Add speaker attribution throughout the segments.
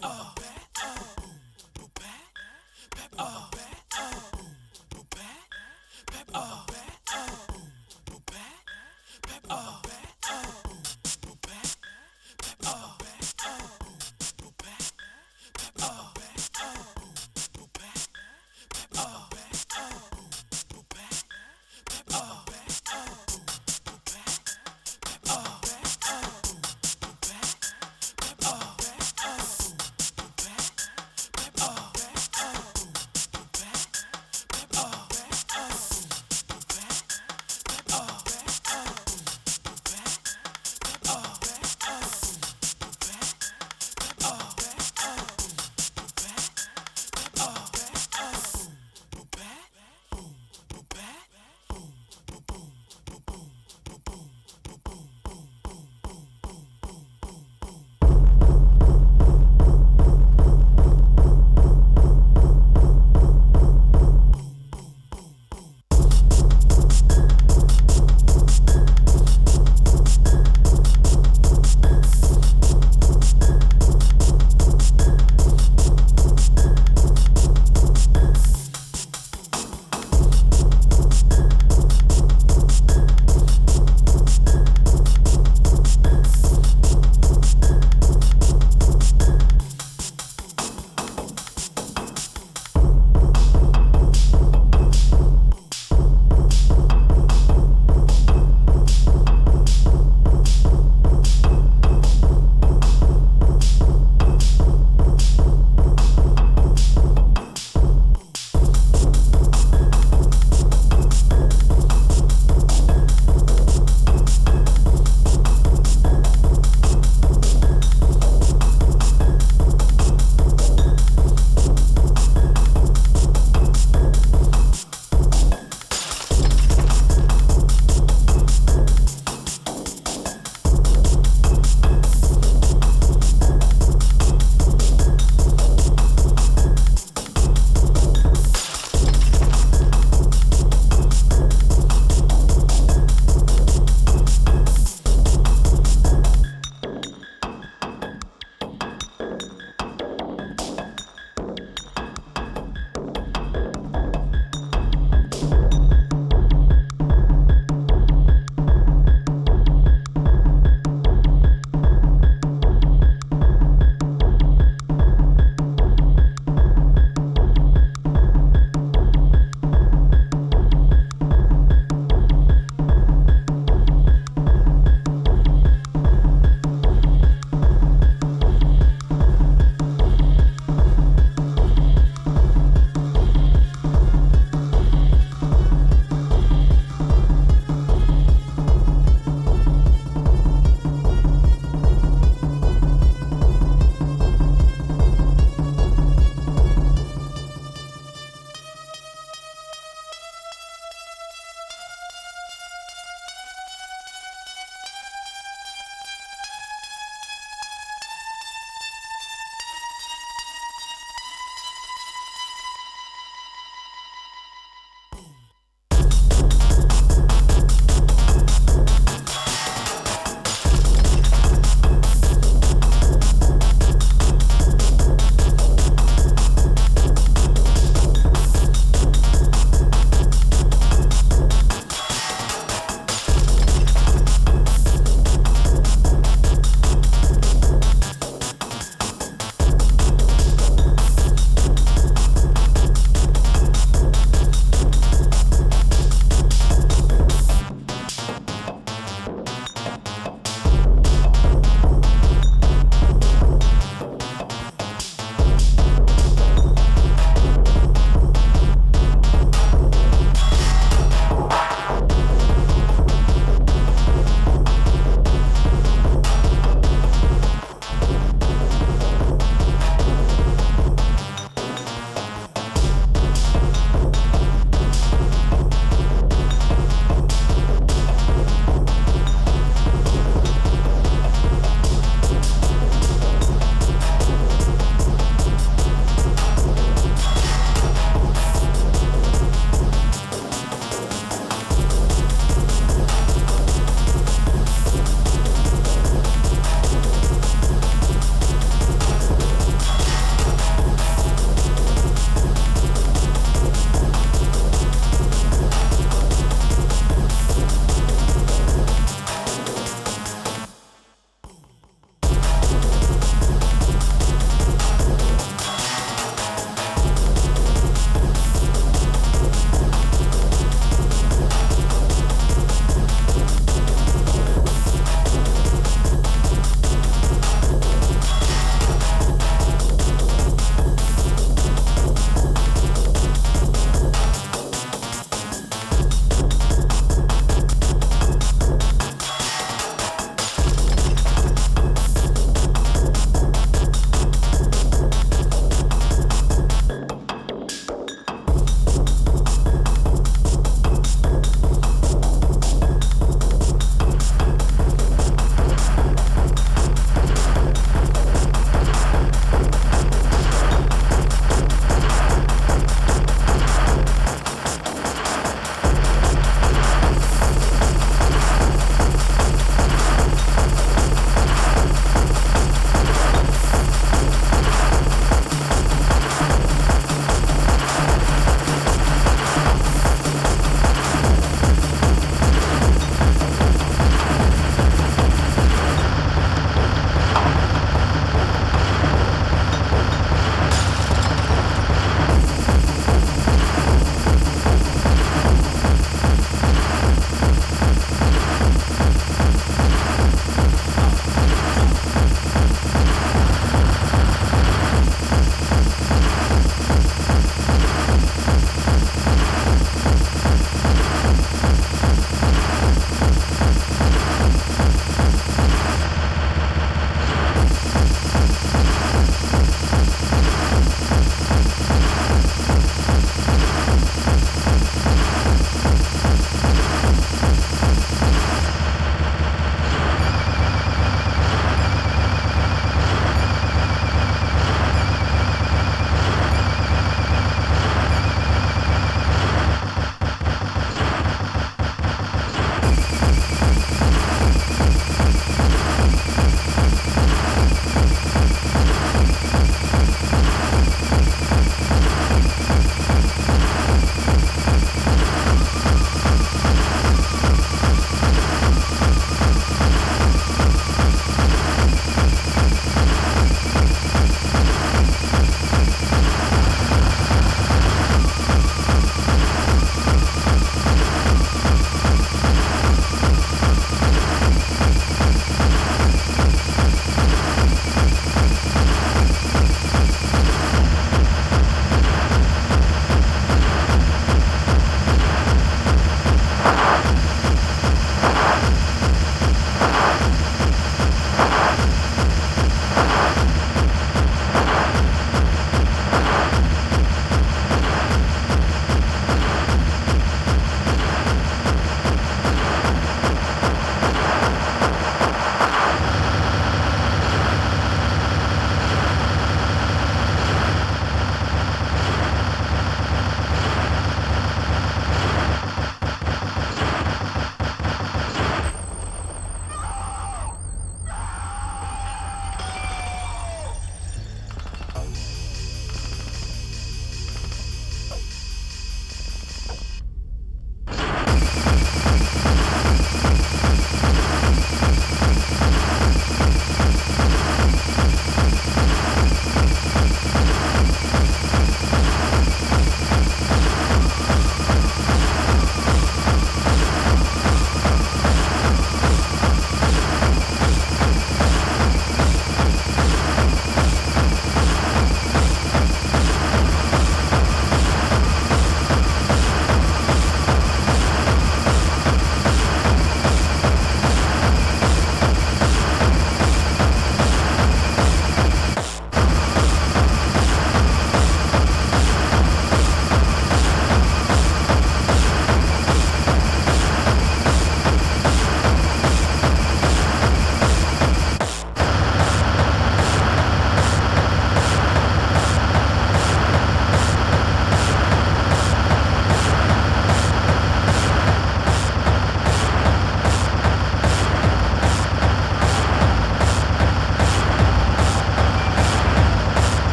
Speaker 1: Oh.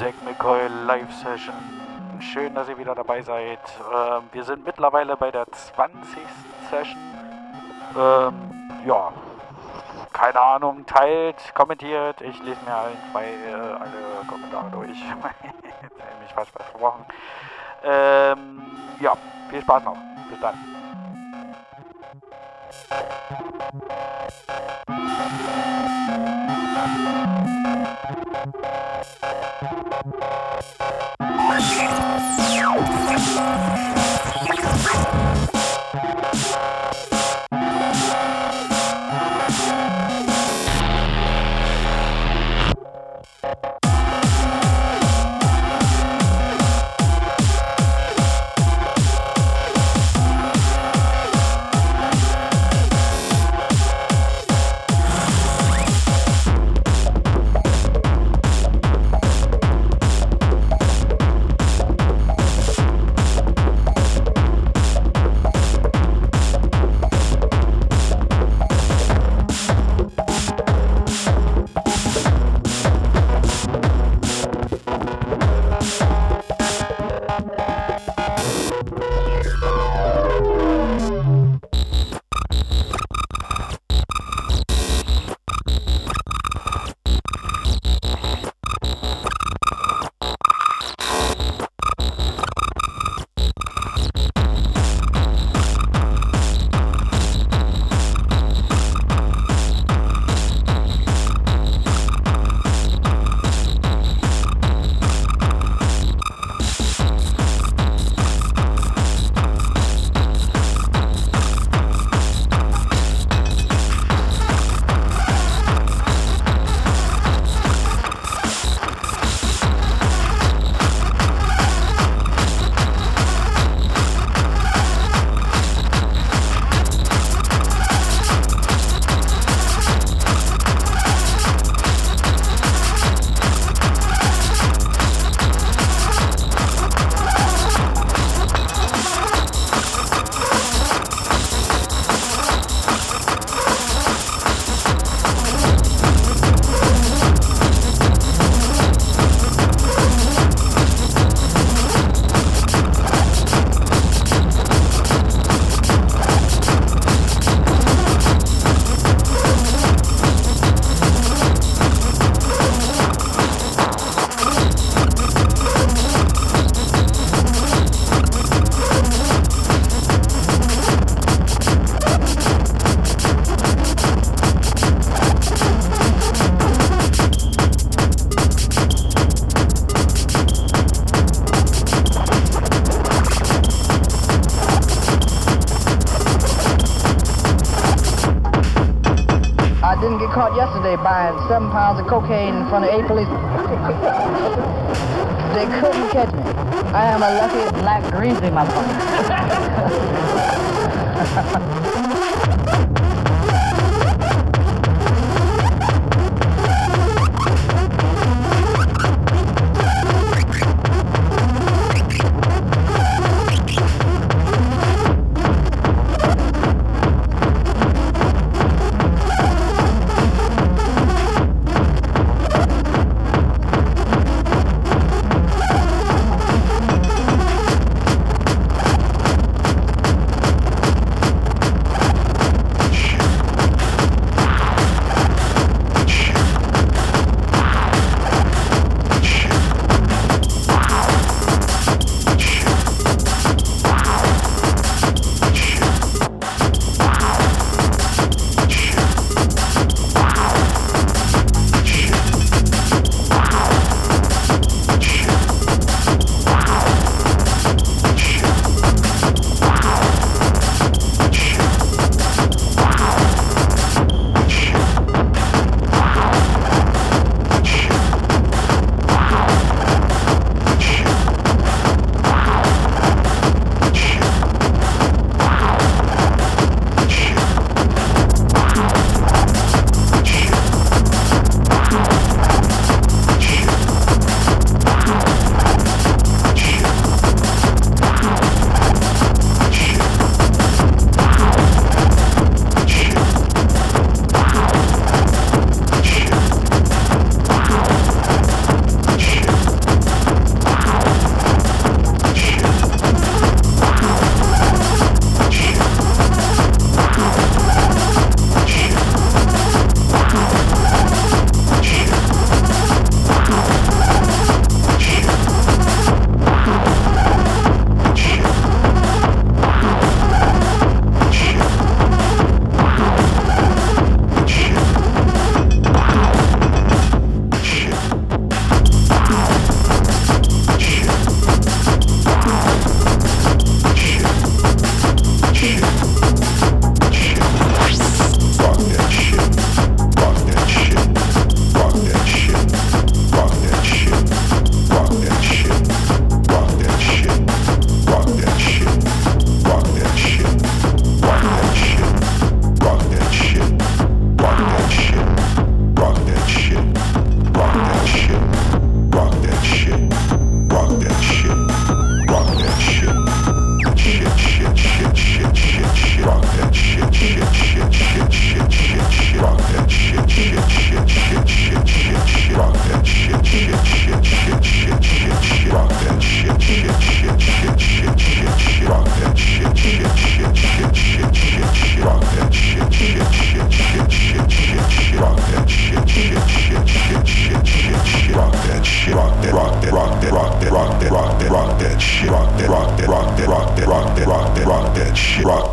Speaker 1: Zack McCoy Live Session. Schön, dass ihr wieder dabei seid. Ähm, wir sind mittlerweile bei der 20. Session. Ähm, ja, keine Ahnung, teilt, kommentiert. Ich lese mir ein, zwei, äh, alle Kommentare durch. Jetzt habe ich mich fast versprochen. Ähm, ja, viel Spaß noch. Bis dann.
Speaker 2: Música buying seven pounds of cocaine in front of eight police. they couldn't catch me. I am a lucky black greasy motherfucker.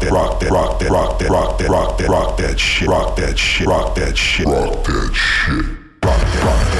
Speaker 3: rock that, rock that, rock that, rock that, rock that, rock that, rock that shit, rock that shit, rock that shit, rock that shit, rock that, rock that.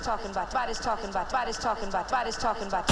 Speaker 4: Talking about, body's talking about, body's talking about, body's talking about.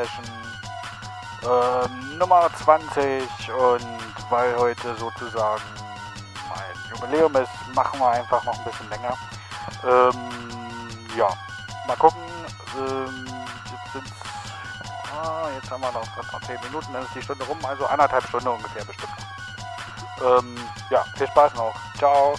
Speaker 1: Session ähm, Nummer 20 und weil heute sozusagen mein Jubiläum ist, machen wir einfach noch ein bisschen länger. Ähm, ja, mal gucken. Ähm, jetzt sind's, ah, jetzt haben wir noch, noch 10 Minuten, dann ist die Stunde rum, also anderthalb Stunden ungefähr bestimmt. Ähm, ja, viel Spaß noch. Ciao.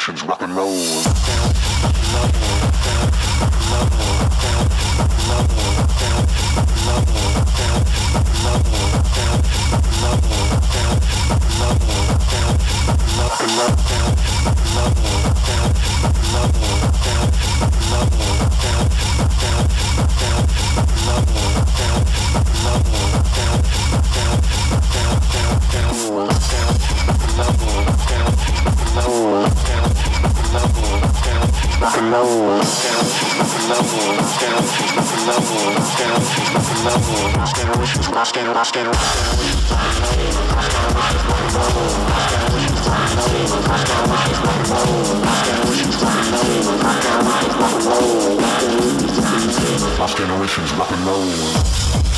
Speaker 5: Generations rock and roll. Lost generations rock and roll.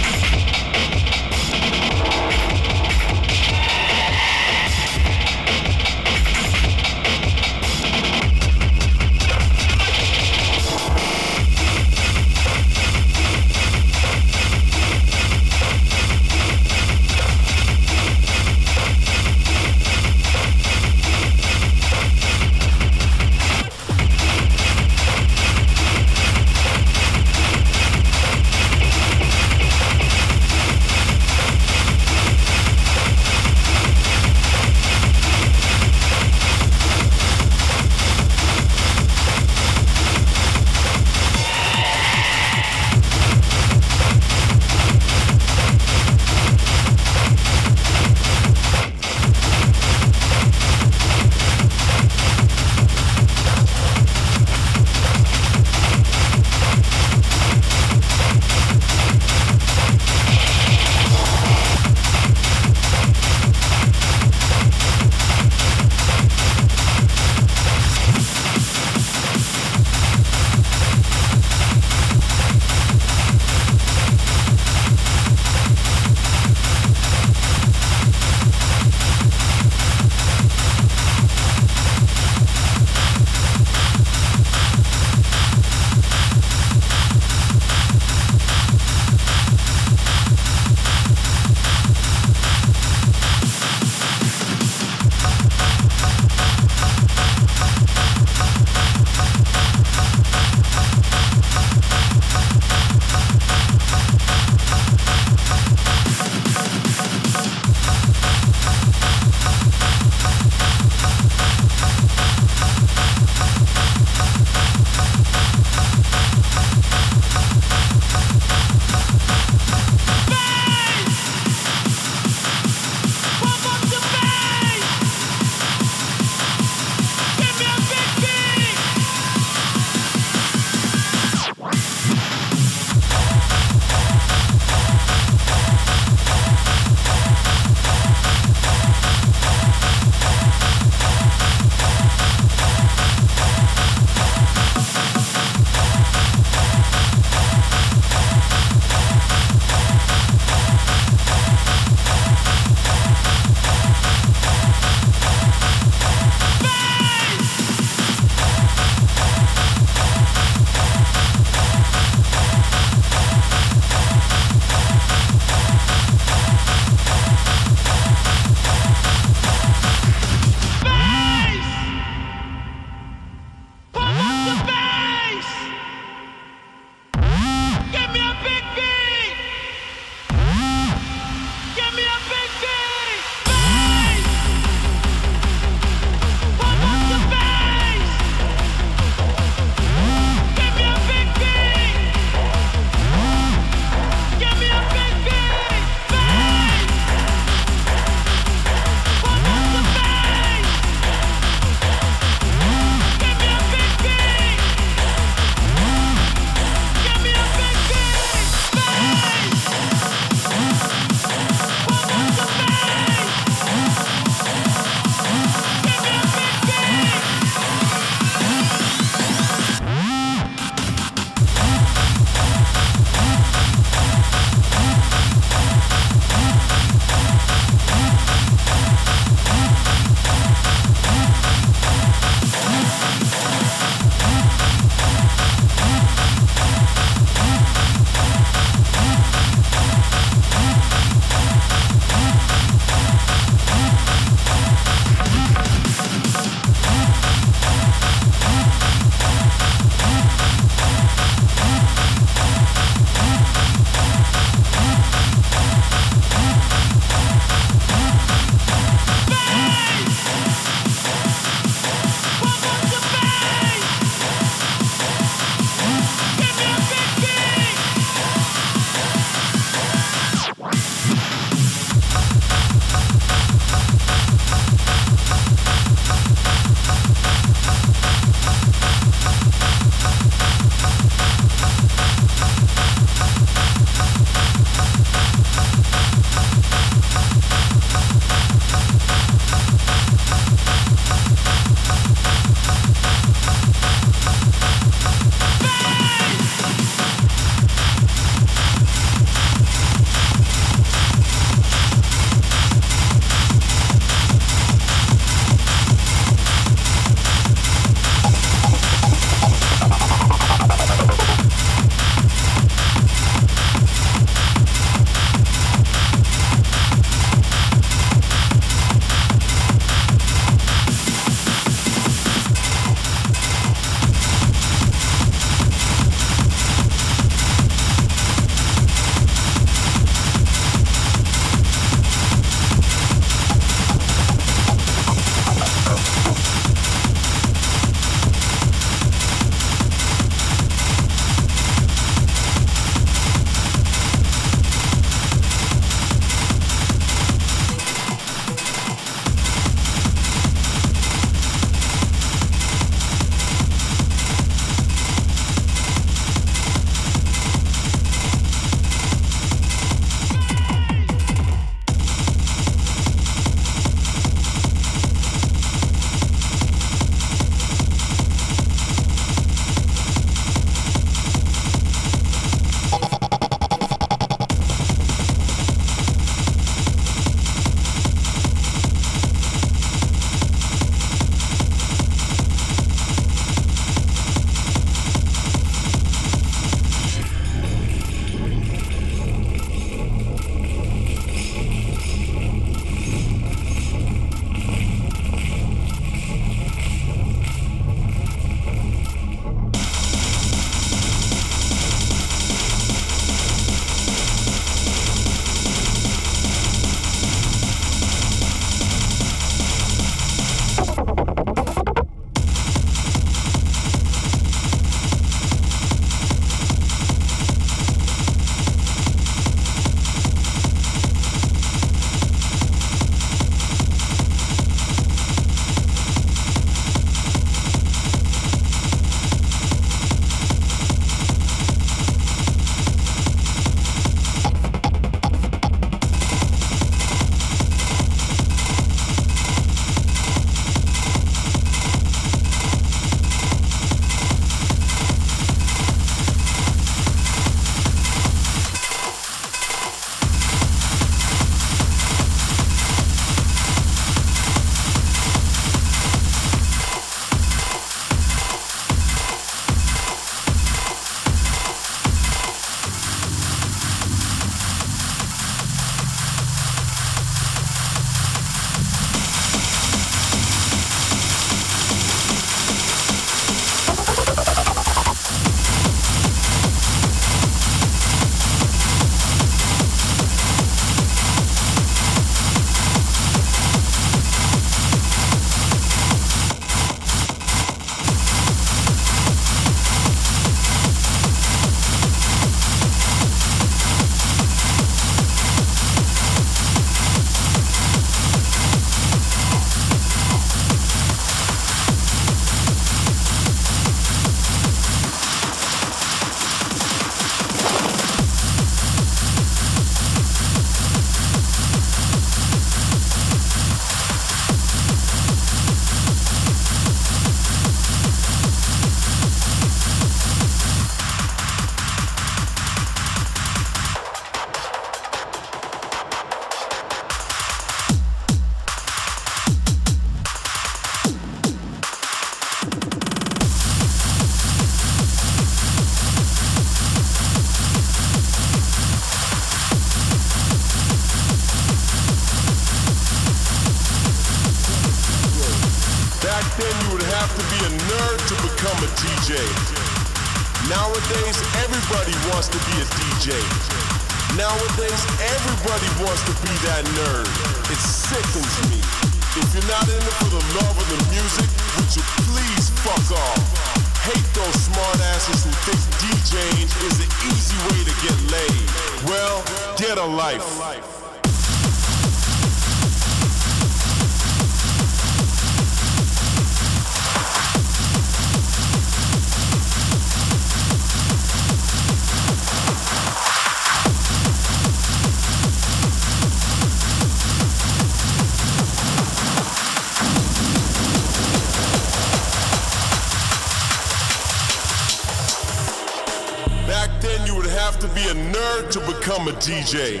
Speaker 6: DJ.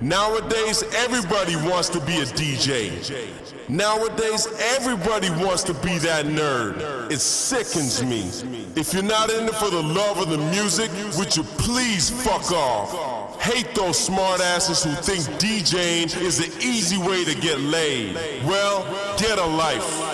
Speaker 6: Nowadays, everybody wants to be a DJ. Nowadays, everybody wants to be that nerd. It sickens me. If you're not in it for the love of the music, would you please fuck off? Hate those smartasses who think DJing is the easy way to get laid. Well, get a life.